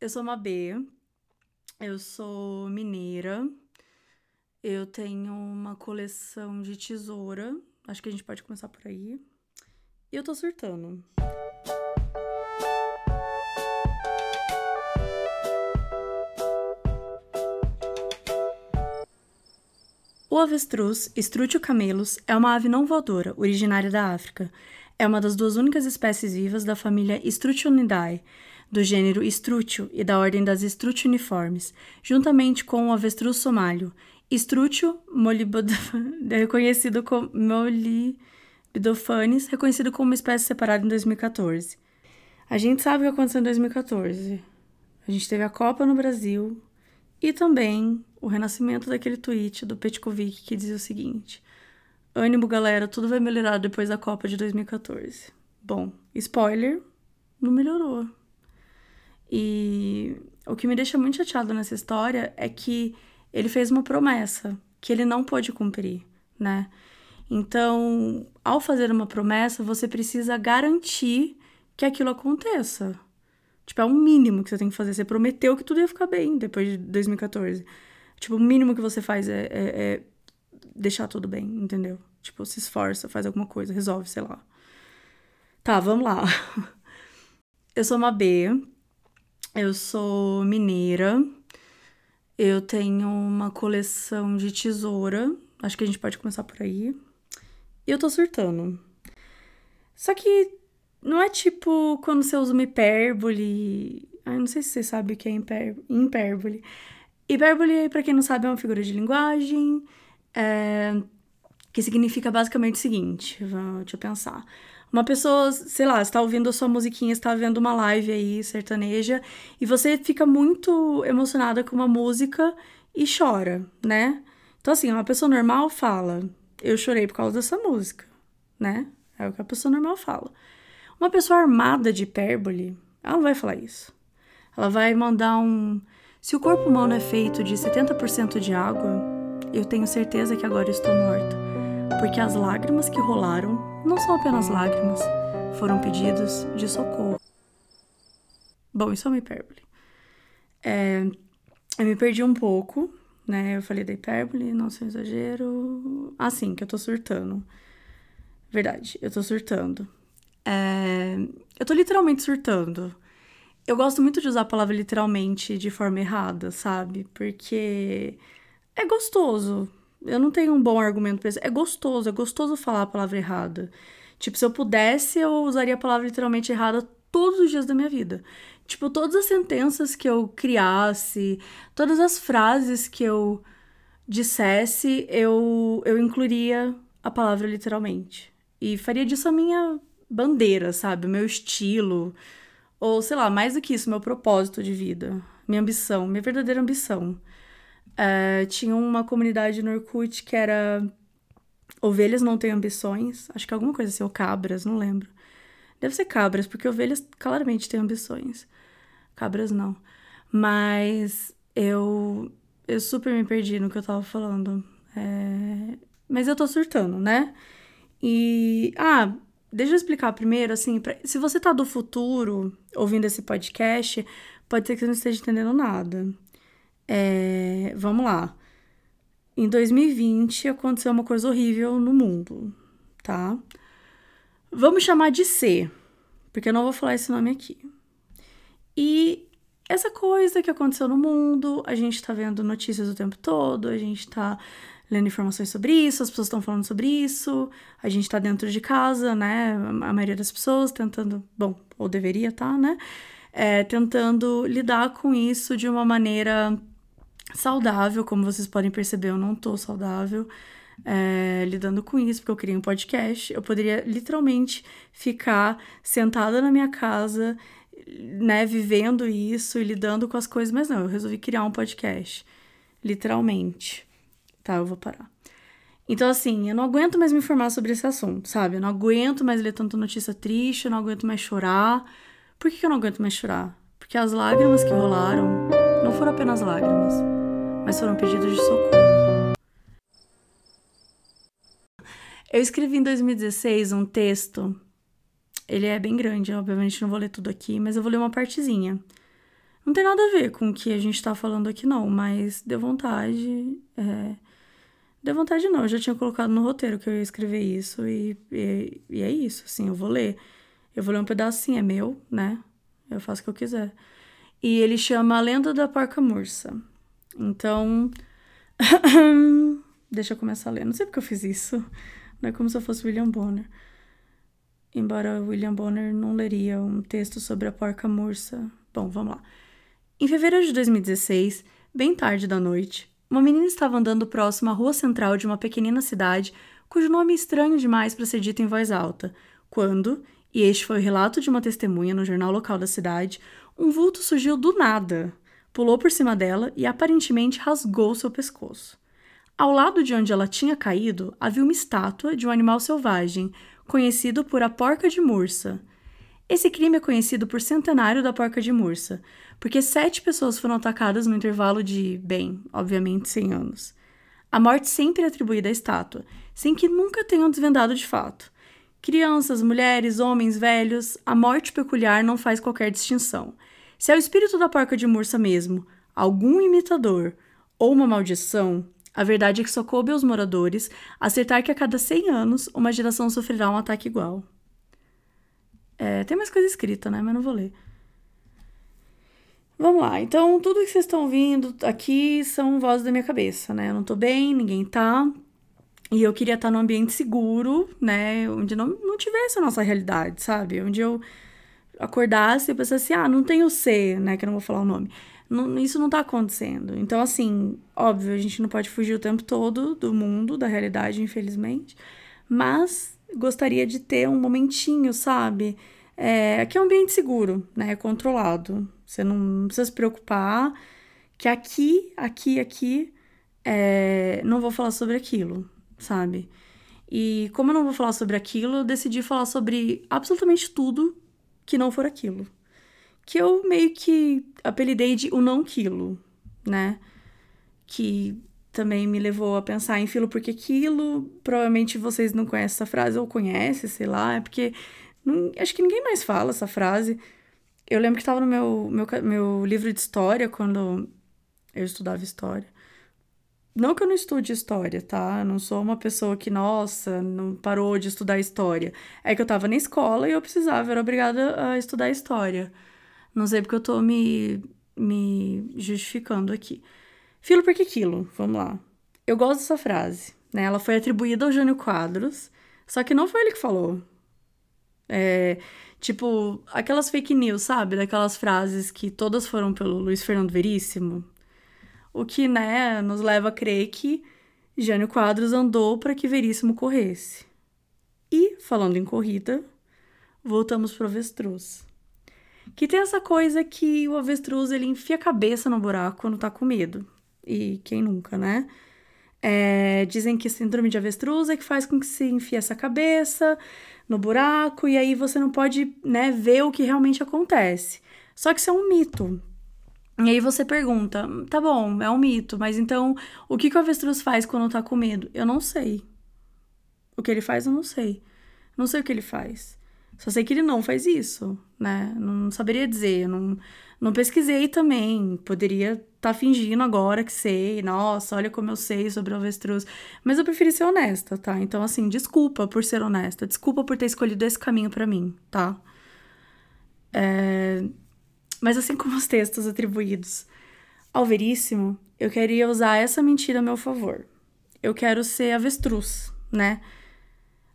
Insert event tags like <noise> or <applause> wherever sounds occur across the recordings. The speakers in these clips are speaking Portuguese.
Eu sou uma B, eu sou mineira, eu tenho uma coleção de tesoura, acho que a gente pode começar por aí. E eu tô surtando. O avestruz, Strutio camelus, é uma ave não voadora, originária da África. É uma das duas únicas espécies vivas da família Strutionidae, do gênero Strútio e da ordem das Strutioniformes, juntamente com o avestruz somalho, Strútio <laughs> reconhecido como Molybdophanes, reconhecido como uma espécie separada em 2014. A gente sabe o que aconteceu em 2014. A gente teve a Copa no Brasil e também o renascimento daquele tweet do Petkovic que dizia o seguinte: Ânimo, galera, tudo vai melhorar depois da Copa de 2014. Bom, spoiler, não melhorou. E o que me deixa muito chateado nessa história é que ele fez uma promessa que ele não pôde cumprir, né? Então, ao fazer uma promessa, você precisa garantir que aquilo aconteça. Tipo, é o mínimo que você tem que fazer. Você prometeu que tudo ia ficar bem depois de 2014. Tipo, o mínimo que você faz é, é, é deixar tudo bem, entendeu? Tipo, se esforça, faz alguma coisa, resolve, sei lá. Tá, vamos lá. <laughs> Eu sou uma B, eu sou mineira. Eu tenho uma coleção de tesoura. Acho que a gente pode começar por aí. E eu tô surtando. Só que não é tipo quando você usa uma hipérbole. Ai, não sei se você sabe o que é hipérbole. Hipérbole, para quem não sabe, é uma figura de linguagem. É... Que significa basicamente o seguinte: deixa eu pensar. Uma pessoa, sei lá, está ouvindo a sua musiquinha, está vendo uma live aí sertaneja e você fica muito emocionada com uma música e chora, né? Então, assim, uma pessoa normal fala: Eu chorei por causa dessa música, né? É o que a pessoa normal fala. Uma pessoa armada de hipérbole, ela não vai falar isso. Ela vai mandar um. Se o corpo humano é feito de 70% de água, eu tenho certeza que agora estou morta porque as lágrimas que rolaram não são apenas lágrimas, foram pedidos de socorro. Bom, isso é uma hipérbole. É, eu me perdi um pouco, né? Eu falei da hipérbole, não sou exagero. Ah, sim, que eu tô surtando. Verdade, eu tô surtando. É, eu tô literalmente surtando. Eu gosto muito de usar a palavra literalmente de forma errada, sabe? Porque é gostoso eu não tenho um bom argumento pra isso. É gostoso, é gostoso falar a palavra errada. Tipo, se eu pudesse, eu usaria a palavra literalmente errada todos os dias da minha vida. Tipo, todas as sentenças que eu criasse, todas as frases que eu dissesse, eu, eu incluiria a palavra literalmente. E faria disso a minha bandeira, sabe? O meu estilo. Ou, sei lá, mais do que isso, meu propósito de vida. Minha ambição, minha verdadeira ambição. Uh, tinha uma comunidade no Orkut que era Ovelhas não têm ambições. Acho que alguma coisa assim, ou cabras, não lembro. Deve ser cabras, porque ovelhas claramente têm ambições. Cabras não. Mas eu, eu super me perdi no que eu tava falando. É... Mas eu tô surtando, né? E. Ah, deixa eu explicar primeiro, assim, pra... se você tá do futuro ouvindo esse podcast, pode ser que você não esteja entendendo nada. É, vamos lá. Em 2020 aconteceu uma coisa horrível no mundo, tá? Vamos chamar de C, porque eu não vou falar esse nome aqui. E essa coisa que aconteceu no mundo, a gente tá vendo notícias o tempo todo, a gente tá lendo informações sobre isso, as pessoas estão falando sobre isso, a gente tá dentro de casa, né? A maioria das pessoas tentando, bom, ou deveria tá, né? É, tentando lidar com isso de uma maneira saudável, como vocês podem perceber, eu não tô saudável é, lidando com isso, porque eu criei um podcast. Eu poderia literalmente ficar sentada na minha casa, né, vivendo isso e lidando com as coisas, mas não, eu resolvi criar um podcast. Literalmente. Tá, eu vou parar. Então, assim, eu não aguento mais me informar sobre esse assunto, sabe? Eu não aguento mais ler tanta notícia triste, eu não aguento mais chorar. Por que eu não aguento mais chorar? Porque as lágrimas que rolaram não foram apenas lágrimas mas foram pedidos de socorro. Eu escrevi em 2016 um texto. Ele é bem grande, obviamente não vou ler tudo aqui, mas eu vou ler uma partezinha. Não tem nada a ver com o que a gente tá falando aqui, não, mas deu vontade. É... Deu vontade, não. Eu já tinha colocado no roteiro que eu ia escrever isso e, e, e é isso, assim, eu vou ler. Eu vou ler um pedacinho, é meu, né? Eu faço o que eu quiser. E ele chama A Lenda da Porca Mursa. Então. <laughs> Deixa eu começar a ler. Não sei porque eu fiz isso. Não é como se eu fosse William Bonner. Embora William Bonner não leria um texto sobre a porca mursa. Bom, vamos lá. Em fevereiro de 2016, bem tarde da noite, uma menina estava andando próximo à rua central de uma pequenina cidade cujo nome é estranho demais para ser dito em voz alta, quando, e este foi o relato de uma testemunha no jornal local da cidade, um vulto surgiu do nada, pulou por cima dela e aparentemente rasgou seu pescoço. Ao lado de onde ela tinha caído havia uma estátua de um animal selvagem, conhecido por a porca de Mursa. Esse crime é conhecido por centenário da porca de Mursa, porque sete pessoas foram atacadas no intervalo de, bem, obviamente, 100 anos. A morte sempre é atribuída à estátua, sem que nunca tenham desvendado de fato. Crianças, mulheres, homens, velhos, a morte peculiar não faz qualquer distinção. Se é o espírito da porca de Mursa mesmo, algum imitador ou uma maldição, a verdade é que só coube aos moradores acertar que a cada 100 anos uma geração sofrerá um ataque igual. É, tem mais coisa escrita, né? Mas não vou ler. Vamos lá. Então, tudo que vocês estão ouvindo aqui são vozes da minha cabeça, né? Eu não tô bem, ninguém tá. E eu queria estar num ambiente seguro, né? Onde não, não tivesse a nossa realidade, sabe? Onde eu acordasse e pensasse, ah, não tenho C, né? Que eu não vou falar o nome. Não, isso não tá acontecendo. Então, assim, óbvio, a gente não pode fugir o tempo todo do mundo, da realidade, infelizmente. Mas gostaria de ter um momentinho, sabe? É, aqui é um ambiente seguro, né? Controlado. Você não precisa se preocupar que aqui, aqui, aqui, é, não vou falar sobre aquilo, sabe? E como eu não vou falar sobre aquilo, eu decidi falar sobre absolutamente tudo que não for aquilo que eu meio que apelidei de o não quilo, né? Que também me levou a pensar em filo porque quilo, provavelmente vocês não conhecem essa frase ou conhecem, sei lá, é porque não, acho que ninguém mais fala essa frase. Eu lembro que estava no meu, meu, meu livro de história quando eu estudava história. Não que eu não estude história, tá? Não sou uma pessoa que, nossa, não parou de estudar história. É que eu tava na escola e eu precisava, era obrigada a estudar história. Não sei porque eu tô me, me justificando aqui. Filo por que quilo? Vamos lá. Eu gosto dessa frase. Né? Ela foi atribuída ao Jânio Quadros, só que não foi ele que falou. É, tipo, aquelas fake news, sabe? Daquelas frases que todas foram pelo Luiz Fernando Veríssimo. O que, né, nos leva a crer que Jânio Quadros andou para que Veríssimo corresse. E, falando em corrida, voltamos pro avestruz. Que tem essa coisa que o avestruz ele enfia a cabeça no buraco quando tá com medo. E quem nunca, né? É, dizem que síndrome de avestruz é que faz com que se enfie essa cabeça no buraco e aí você não pode né, ver o que realmente acontece. Só que isso é um mito. E aí você pergunta, tá bom, é um mito, mas então o que, que o avestruz faz quando tá com medo? Eu não sei. O que ele faz, eu não sei. Não sei o que ele faz. Só sei que ele não faz isso, né? Não saberia dizer, não, não pesquisei também. Poderia estar tá fingindo agora que sei, nossa, olha como eu sei sobre o avestruz. Mas eu preferi ser honesta, tá? Então, assim, desculpa por ser honesta, desculpa por ter escolhido esse caminho para mim, tá? É... Mas assim como os textos atribuídos ao Veríssimo, eu queria usar essa mentira a meu favor. Eu quero ser avestruz, né?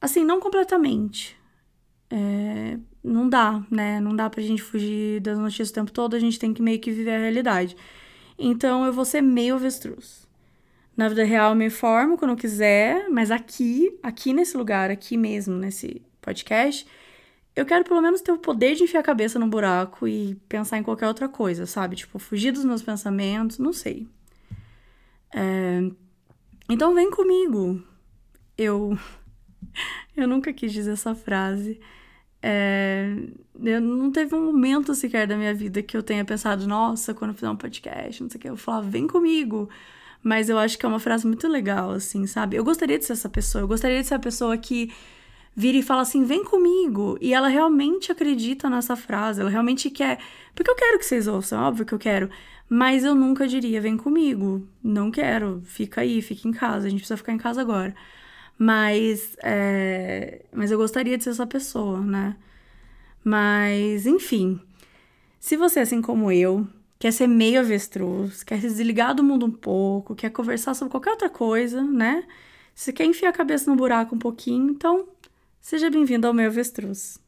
Assim, não completamente, é, não dá, né? Não dá pra gente fugir das notícias o tempo todo, a gente tem que meio que viver a realidade. Então eu vou ser meio avestruz. Na vida real eu me informo quando eu quiser, mas aqui, aqui nesse lugar, aqui mesmo, nesse podcast, eu quero pelo menos ter o poder de enfiar a cabeça no buraco e pensar em qualquer outra coisa, sabe? Tipo, fugir dos meus pensamentos, não sei. É... Então vem comigo. Eu. <laughs> eu nunca quis dizer essa frase. É, eu não teve um momento sequer da minha vida que eu tenha pensado, nossa, quando eu fizer um podcast, não sei o que, eu falava, vem comigo. Mas eu acho que é uma frase muito legal, assim, sabe? Eu gostaria de ser essa pessoa, eu gostaria de ser a pessoa que vira e fala assim: vem comigo. E ela realmente acredita nessa frase, ela realmente quer. Porque eu quero que vocês ouçam, óbvio que eu quero. Mas eu nunca diria: vem comigo. Não quero, fica aí, fica em casa, a gente precisa ficar em casa agora. Mas, é... mas eu gostaria de ser essa pessoa, né? Mas, enfim. Se você, assim como eu, quer ser meio avestruz, quer se desligar do mundo um pouco, quer conversar sobre qualquer outra coisa, né? Se quer enfiar a cabeça no buraco um pouquinho, então Seja bem-vindo ao meu avestruz.